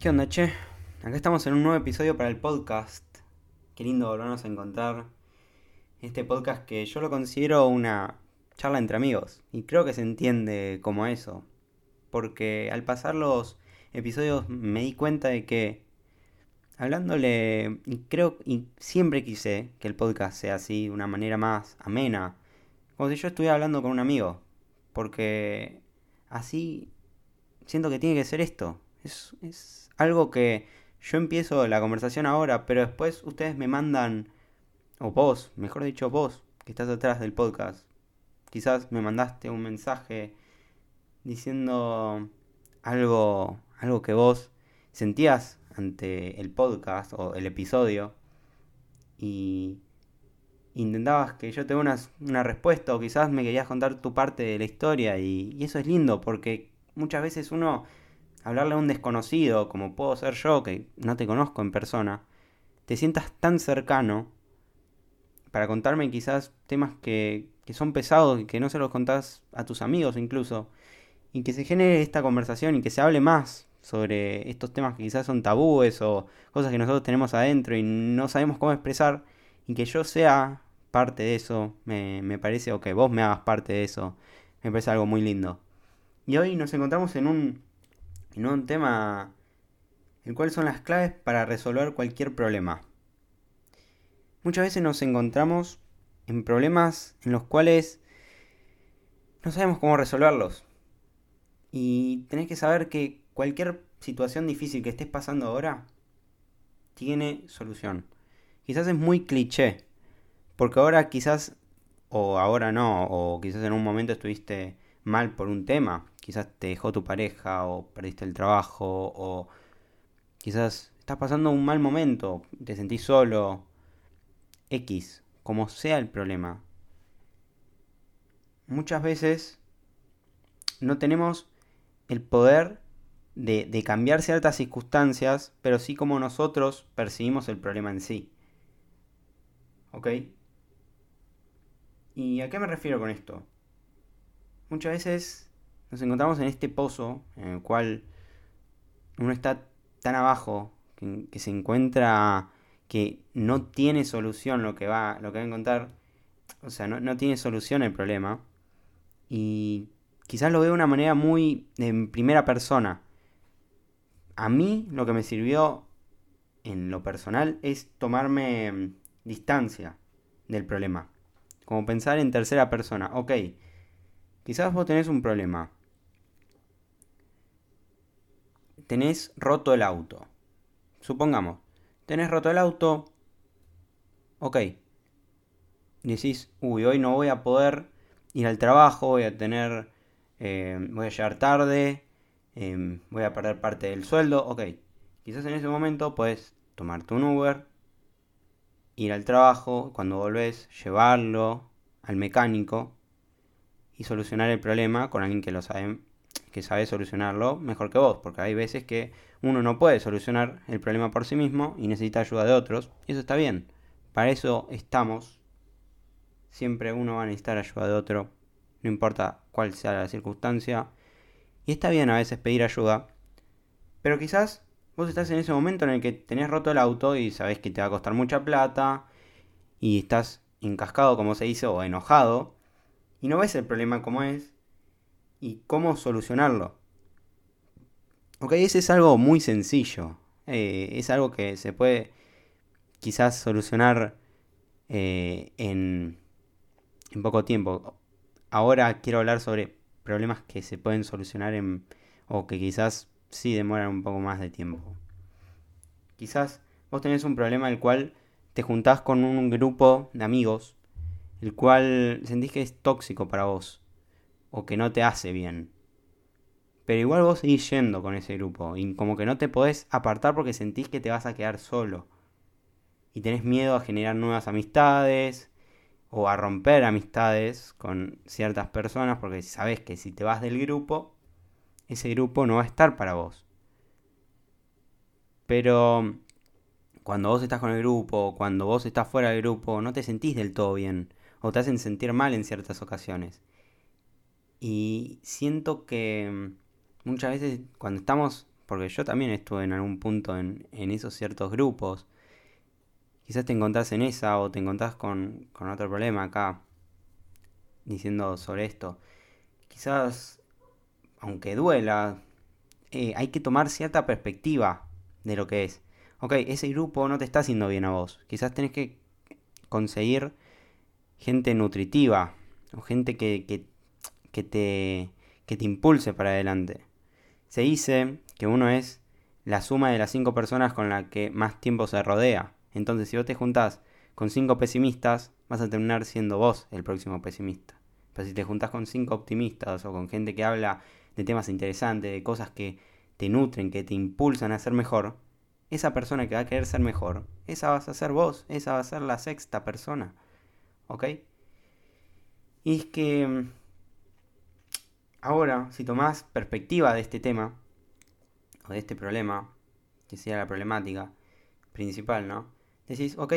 ¿Qué onda, che? Acá estamos en un nuevo episodio para el podcast. Qué lindo volvernos a encontrar. Este podcast que yo lo considero una charla entre amigos. Y creo que se entiende como eso. Porque al pasar los episodios me di cuenta de que hablándole, y creo, y siempre quise que el podcast sea así, de una manera más amena. Como si yo estuviera hablando con un amigo. Porque así siento que tiene que ser esto. Es, es algo que yo empiezo la conversación ahora, pero después ustedes me mandan, o vos, mejor dicho vos, que estás atrás del podcast, quizás me mandaste un mensaje diciendo algo, algo que vos sentías ante el podcast o el episodio y intentabas que yo te una, una, respuesta o quizás me querías contar tu parte de la historia y, y eso es lindo porque muchas veces uno hablarle a un desconocido, como puedo ser yo, que no te conozco en persona, te sientas tan cercano para contarme quizás temas que, que son pesados y que no se los contás a tus amigos incluso, y que se genere esta conversación y que se hable más sobre estos temas que quizás son tabúes o cosas que nosotros tenemos adentro y no sabemos cómo expresar, y que yo sea parte de eso, me, me parece, o que vos me hagas parte de eso, me parece algo muy lindo. Y hoy nos encontramos en un en un tema el cual son las claves para resolver cualquier problema. Muchas veces nos encontramos en problemas en los cuales no sabemos cómo resolverlos. Y tenés que saber que cualquier situación difícil que estés pasando ahora tiene solución. Quizás es muy cliché, porque ahora quizás, o ahora no, o quizás en un momento estuviste mal por un tema, quizás te dejó tu pareja o perdiste el trabajo o quizás estás pasando un mal momento, te sentís solo, X, como sea el problema. Muchas veces no tenemos el poder de, de, cambiar ciertas circunstancias, pero sí como nosotros percibimos el problema en sí. ¿Ok? ¿Y a qué me refiero con esto? Muchas veces nos encontramos en este pozo en el cual uno está tan abajo que, se encuentra que no tiene solución lo que va, lo que va a encontrar. O sea, no, no tiene solución el problema. Y quizás lo veo de una manera muy en primera persona. A mí lo que me sirvió en lo personal es tomarme mm, distancia del problema. Como pensar en tercera persona. Ok, quizás vos tenés un problema. Tenés roto el auto. Supongamos, tenés roto el auto. Ok. Decís, uy, hoy no voy a poder ir al trabajo, voy a tener. Eh, voy a llegar tarde, eh, voy a perder parte del sueldo. Ok. Quizás en ese momento puedes tomarte un Uber, ir al trabajo, cuando volvés, llevarlo al mecánico y solucionar el problema con alguien que lo sabe que sabe solucionarlo mejor que vos, porque hay veces que uno no puede solucionar el problema por sí mismo y necesita ayuda de otros, y eso está bien. Para eso estamos. Siempre uno va a necesitar ayuda de otro, no importa cuál sea la circunstancia. Y está bien a veces pedir ayuda, pero quizás vos estás en ese momento en el que tenés roto el auto y sabés que te va a costar mucha plata y estás encascado, como se dice, o enojado, y no ves el problema como es, y cómo solucionarlo. Ok, ese es algo muy sencillo. Eh, es algo que se puede quizás solucionar eh, en, poco tiempo. Ahora quiero hablar sobre problemas que se pueden solucionar en, o que quizás sí demoran un poco más de tiempo. Quizás vos tenés un problema el cual te juntás con un grupo de amigos, el cual sentís que es tóxico para vos o que no te hace bien. Pero igual vos seguís yendo con ese grupo y como que no te podés apartar porque sentís que te vas a quedar solo. Y tenés miedo a generar nuevas amistades o a romper amistades con ciertas personas porque sabes que si te vas del grupo, ese grupo no va a estar para vos. Pero cuando vos estás con el grupo, cuando vos estás fuera del grupo, no te sentís del todo bien o te hacen sentir mal en ciertas ocasiones. Y siento que mm, muchas veces cuando estamos porque yo también estuve en algún punto en, esos ciertos grupos. Quizás te encontrás en esa o te encontrás con, otro problema acá, diciendo sobre esto. Quizás, aunque duela, eh, hay que tomar cierta perspectiva de lo que es. Ok, ese grupo no te está haciendo bien a vos. Quizás tenés que conseguir gente nutritiva o gente que, que, te, que te impulse para adelante. Se dice que uno es la suma de las cinco personas con las que más tiempo se rodea. Entonces, si vos te juntás con cinco pesimistas, vas a terminar siendo vos el próximo pesimista. Pero si te juntás con cinco optimistas o con gente que habla de temas interesantes, de cosas que te nutren, que te impulsan a ser mejor, esa persona que va a querer ser mejor, esa vas a ser vos, esa va a ser la sexta persona. ¿Ok? Y es que ahora, si tomás perspectiva de este tema, o de este problema, que sea la problemática principal, ¿no? Decís, ok,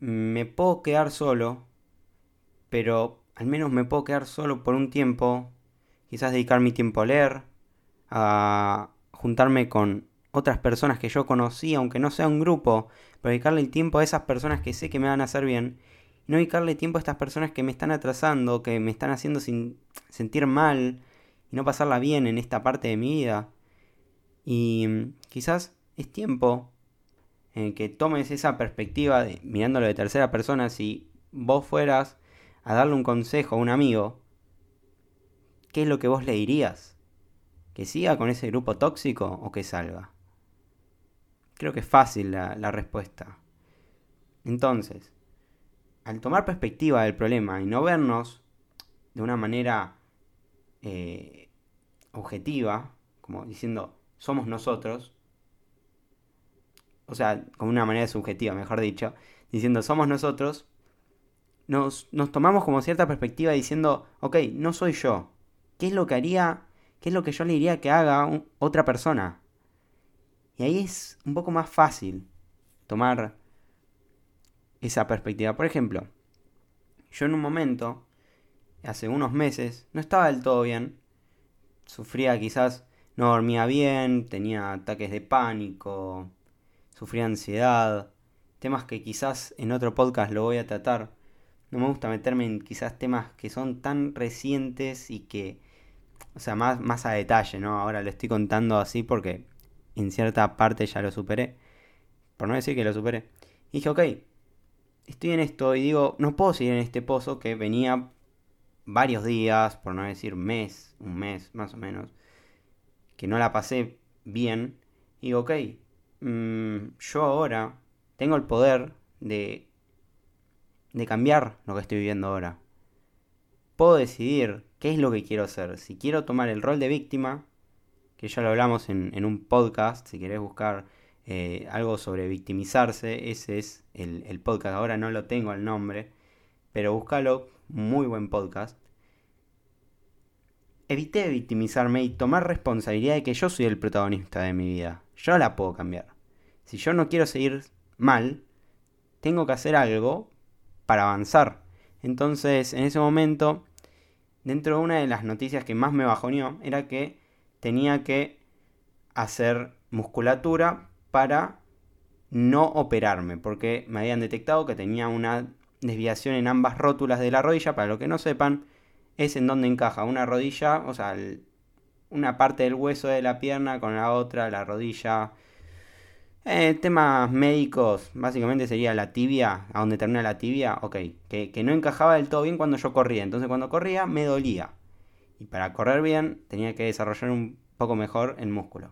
me puedo quedar solo, pero al menos me puedo quedar solo por un tiempo, quizás dedicar mi tiempo a leer, a juntarme con otras personas que yo conocí, aunque no sea un grupo, pero dedicarle el tiempo a esas personas que sé que me van a hacer bien, no dedicarle tiempo a estas personas que me están atrasando, que me están haciendo sin sentir mal, y no pasarla bien en esta parte de mi vida. Y mm, quizás es tiempo en que tomes esa perspectiva de mirándolo de tercera persona, si vos fueras a darle un consejo a un amigo, ¿qué es lo que vos le dirías? ¿Que siga con ese grupo tóxico o que salga? Creo que es fácil la, respuesta. Entonces, al tomar perspectiva del problema y no vernos de una manera eh, objetiva, como diciendo, somos nosotros, o sea, como una manera subjetiva, mejor dicho, diciendo, somos nosotros, nos, nos tomamos como cierta perspectiva diciendo, ok, no soy yo, ¿qué es lo que haría, qué es lo que yo le diría que haga otra persona? Y ahí es un poco más fácil tomar esa perspectiva. Por ejemplo, yo en un momento, hace unos meses, no estaba del todo bien. Sufría quizás, no dormía bien, tenía ataques de pánico, sufría ansiedad. Temas que quizás en otro podcast lo voy a tratar. No me gusta meterme en quizás temas que son tan recientes y que, o sea, más, más a detalle, ¿no? Ahora lo estoy contando así porque en cierta parte ya lo superé. Por no decir que lo superé. Y dije, ok, estoy en esto y digo, no puedo seguir en este pozo que venía varios días, por no decir mes, un mes más o menos, que no la pasé bien. Y digo, ok, mm, yo ahora tengo el poder de, de cambiar lo que estoy viviendo ahora. Puedo decidir qué es lo que quiero hacer. Si quiero tomar el rol de víctima que ya lo hablamos en, un podcast, si querés buscar eh, algo sobre victimizarse, ese es el, podcast, ahora no lo tengo el nombre, pero búscalo, muy buen podcast. Evité victimizarme y tomar responsabilidad de que yo soy el protagonista de mi vida. Yo la puedo cambiar. Si yo no quiero seguir mal, tengo que hacer algo para avanzar. Entonces, en ese momento, dentro de una de las noticias que más me bajoneó, era que tenía que hacer musculatura para no operarme, porque me habían detectado que tenía una desviación en ambas rótulas de la rodilla. Para lo que no sepan, es en donde encaja una rodilla, o sea, una parte del hueso de la pierna con la otra, la rodilla. Eh, temas médicos, básicamente sería la tibia, a donde termina la tibia, ok, que, que no encajaba del todo bien cuando yo corría. Entonces cuando corría me dolía. Y para correr bien tenía que desarrollar un poco mejor el músculo.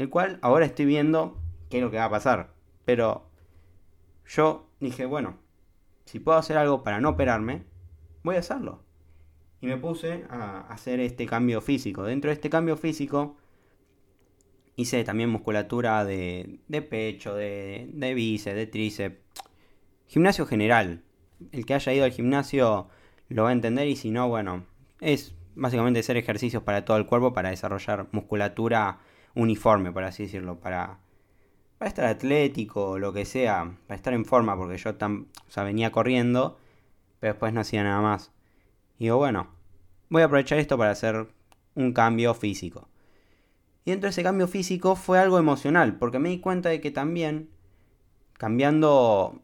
El cual ahora estoy viendo qué es lo que va a pasar. Pero yo dije, bueno, si puedo hacer algo para no operarme, voy a hacerlo. Y me puse a hacer este cambio físico. Dentro de este cambio físico hice también musculatura de, de pecho, de, de bíceps, de tríceps. Gimnasio general. El que haya ido al gimnasio lo va a entender y si no, bueno, es básicamente hacer ejercicios para todo el cuerpo para desarrollar musculatura uniforme, por así decirlo, para, para estar atlético, lo que sea, para estar en forma, porque yo tan, venía corriendo, pero después no hacía nada más. Y digo, bueno, voy a aprovechar esto para hacer un cambio físico. Y dentro de ese cambio físico fue algo emocional, porque me di cuenta de que también, cambiando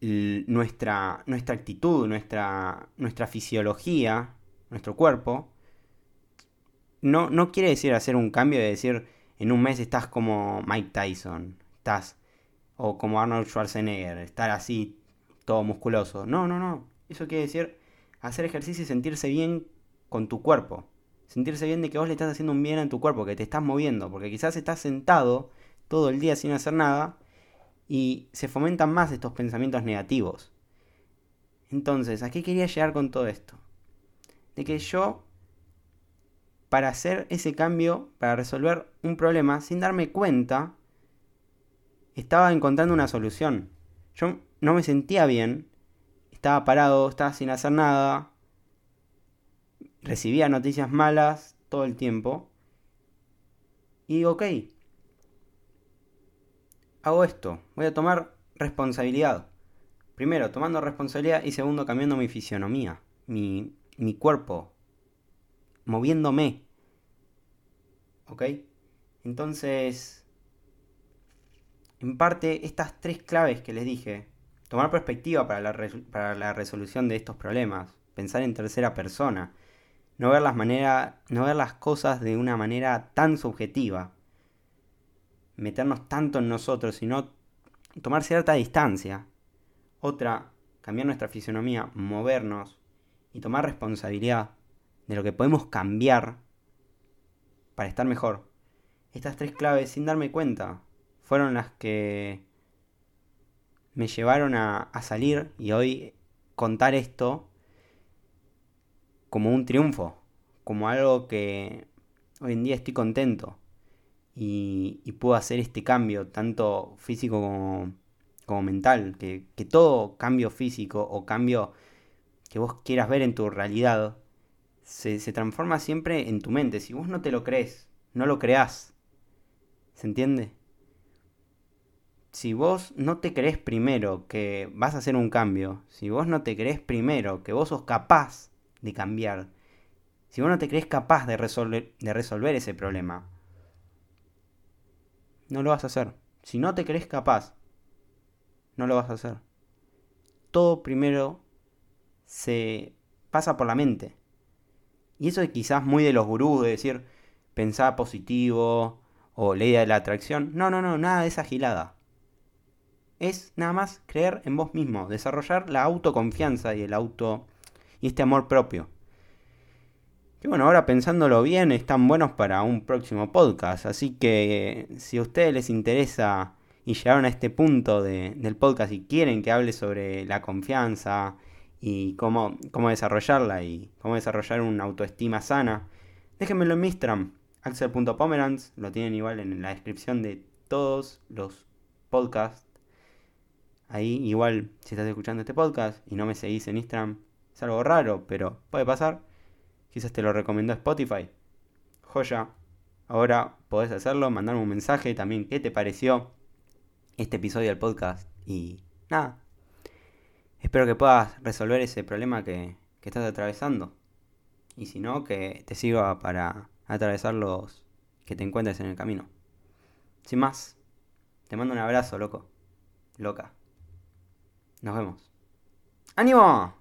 nuestra, nuestra actitud, nuestra, nuestra fisiología, nuestro cuerpo, no, no quiere decir hacer un cambio de decir en un mes estás como Mike Tyson, estás, o como Arnold Schwarzenegger, estar así todo musculoso. No, no, no. Eso quiere decir hacer ejercicio y sentirse bien con tu cuerpo. Sentirse bien de que vos le estás haciendo un bien a tu cuerpo, que te estás moviendo, porque quizás estás sentado todo el día sin hacer nada y se fomentan más estos pensamientos negativos. Entonces, ¿a qué quería llegar con todo esto? De que yo, para hacer ese cambio, para resolver un problema, sin darme cuenta, estaba encontrando una solución. Yo no me sentía bien, estaba parado, estaba sin hacer nada, recibía noticias malas todo el tiempo. Y digo, ok, hago esto, voy a tomar responsabilidad. Primero, tomando responsabilidad y segundo, cambiando mi fisionomía, mi, mi cuerpo, moviéndome. ¿Ok? Entonces, en parte, estas tres claves que les dije, tomar perspectiva para la, para la resolución de estos problemas, pensar en tercera persona, no ver, las no ver las cosas de una manera tan subjetiva, meternos tanto en nosotros, sino tomar cierta distancia. Otra, cambiar nuestra fisionomía, movernos y tomar responsabilidad de lo que podemos cambiar para estar mejor. Estas tres claves, sin darme cuenta, fueron las que me llevaron a, salir y hoy contar esto como un triunfo, como algo que hoy en día estoy contento y, puedo hacer este cambio, tanto físico como, mental, que, todo cambio físico o cambio que vos quieras ver en tu realidad se, transforma siempre en tu mente. Si vos no te lo crees, no lo creás. ¿Se entiende? Si vos no te crees primero que vas a hacer un cambio, si vos no te crees primero que vos sos capaz de cambiar, si vos no te crees capaz de resolver, de resolver ese problema, no lo vas a hacer. Si no te crees capaz, no lo vas a hacer. Todo primero se pasa por la mente. Y eso es quizás muy de los gurús, de decir, pensar positivo o ley de la atracción. No, no, no, nada de esa gilada. Es nada más creer en vos mismo, desarrollar la autoconfianza y el auto y este amor propio. Que bueno, ahora pensándolo bien, están buenos para un próximo podcast. Así que si a ustedes les interesa y llegaron a este punto del podcast y quieren que hable sobre la confianza y cómo, cómo desarrollarla y cómo desarrollar una autoestima sana, déjenmelo en mi Instagram, axel.pomerans, lo tienen igual en la descripción de todos los podcasts. Ahí igual, si estás escuchando este podcast y no me seguís en Instagram, es algo raro, pero puede pasar. Quizás te lo recomendó Spotify. Joya. Ahora podés hacerlo, mandarme un mensaje también qué te pareció este episodio del podcast. Y nada. Espero que puedas resolver ese problema que, que estás atravesando. Y si no, que te sirva para atravesar los que te encuentres en el camino. Sin más, te mando un abrazo, loco. Loca. Nos vemos. ¡Ánimo!